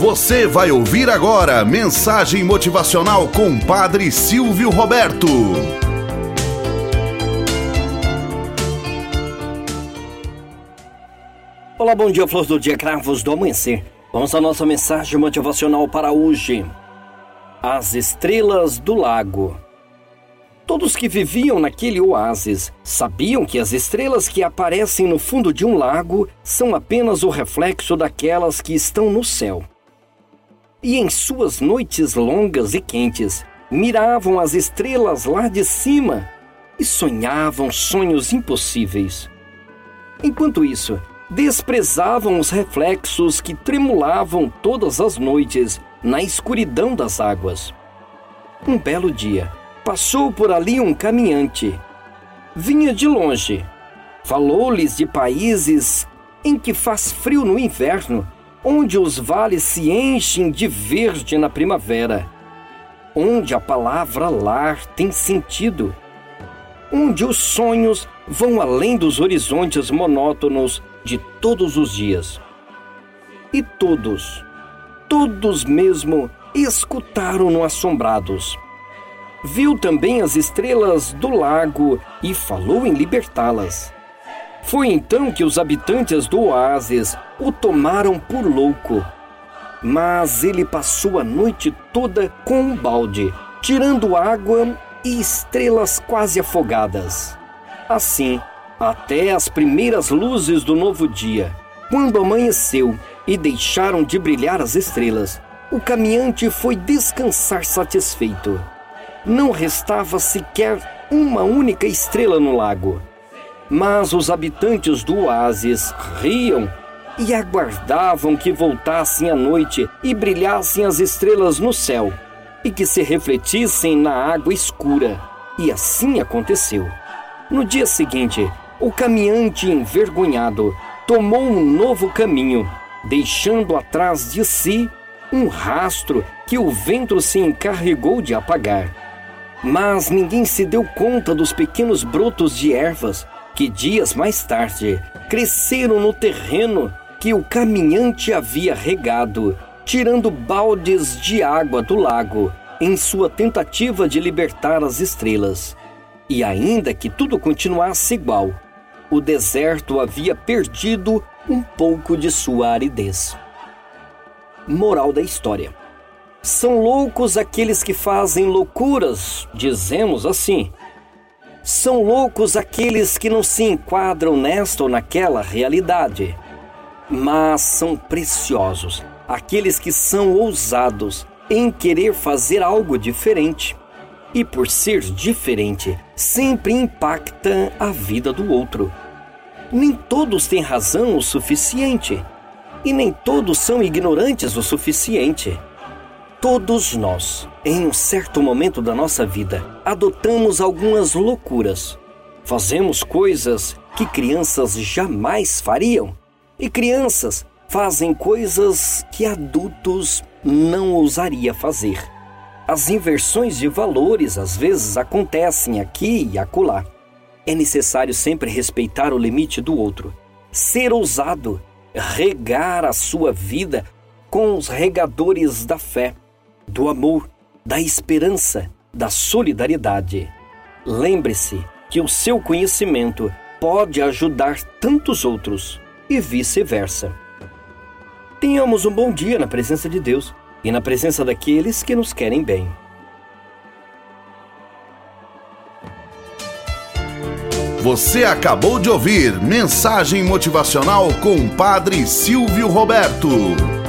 Você vai ouvir agora mensagem motivacional com Padre Silvio Roberto. Olá, bom dia, flores do dia, cravos do amanhecer. Vamos à nossa mensagem motivacional para hoje. As estrelas do lago. Todos que viviam naquele oásis sabiam que as estrelas que aparecem no fundo de um lago são apenas o reflexo daquelas que estão no céu. E em suas noites longas e quentes, miravam as estrelas lá de cima e sonhavam sonhos impossíveis. Enquanto isso, desprezavam os reflexos que tremulavam todas as noites na escuridão das águas. Um belo dia, passou por ali um caminhante. Vinha de longe. Falou-lhes de países em que faz frio no inverno, onde os vales se enchem de verde na primavera, onde a palavra lar tem sentido, onde os sonhos vão além dos horizontes monótonos de todos os dias. E todos, todos mesmo, escutaram-no assombrados. Viu também as estrelas do lago e falou em libertá-las. Foi então que os habitantes do oásis o tomaram por louco. Mas ele passou a noite toda com um balde, tirando água e estrelas quase afogadas. Assim, até as primeiras luzes do novo dia, quando amanheceu e deixaram de brilhar as estrelas, o caminhante foi descansar satisfeito não restava sequer uma única estrela no lago. Mas os habitantes do oásis riam e aguardavam que voltassem a noite e brilhassem as estrelas no céu e que se refletissem na água escura. E assim aconteceu. No dia seguinte, o caminhante envergonhado tomou um novo caminho, deixando atrás de si um rastro que o vento se encarregou de apagar. Mas ninguém se deu conta dos pequenos brotos de ervas que dias mais tarde cresceram no terreno que o caminhante havia regado, tirando baldes de água do lago em sua tentativa de libertar as estrelas. E ainda que tudo continuasse igual, o deserto havia perdido um pouco de sua aridez. Moral da história: são loucos aqueles que fazem loucuras, dizemos assim. São loucos aqueles que não se enquadram nesta ou naquela realidade. Mas são preciosos aqueles que são ousados em querer fazer algo diferente. E por ser diferente, sempre impacta a vida do outro. Nem todos têm razão o suficiente, e nem todos são ignorantes o suficiente. Todos nós, em um certo momento da nossa vida, adotamos algumas loucuras. Fazemos coisas que crianças jamais fariam. E crianças fazem coisas que adultos não ousaria fazer. As inversões de valores às vezes acontecem aqui e acolá. É necessário sempre respeitar o limite do outro, ser ousado, regar a sua vida com os regadores da fé do amor, da esperança, da solidariedade. Lembre-se que o seu conhecimento pode ajudar tantos outros e vice-versa. Tenhamos um bom dia na presença de Deus e na presença daqueles que nos querem bem. Você acabou de ouvir Mensagem Motivacional com o Padre Silvio Roberto.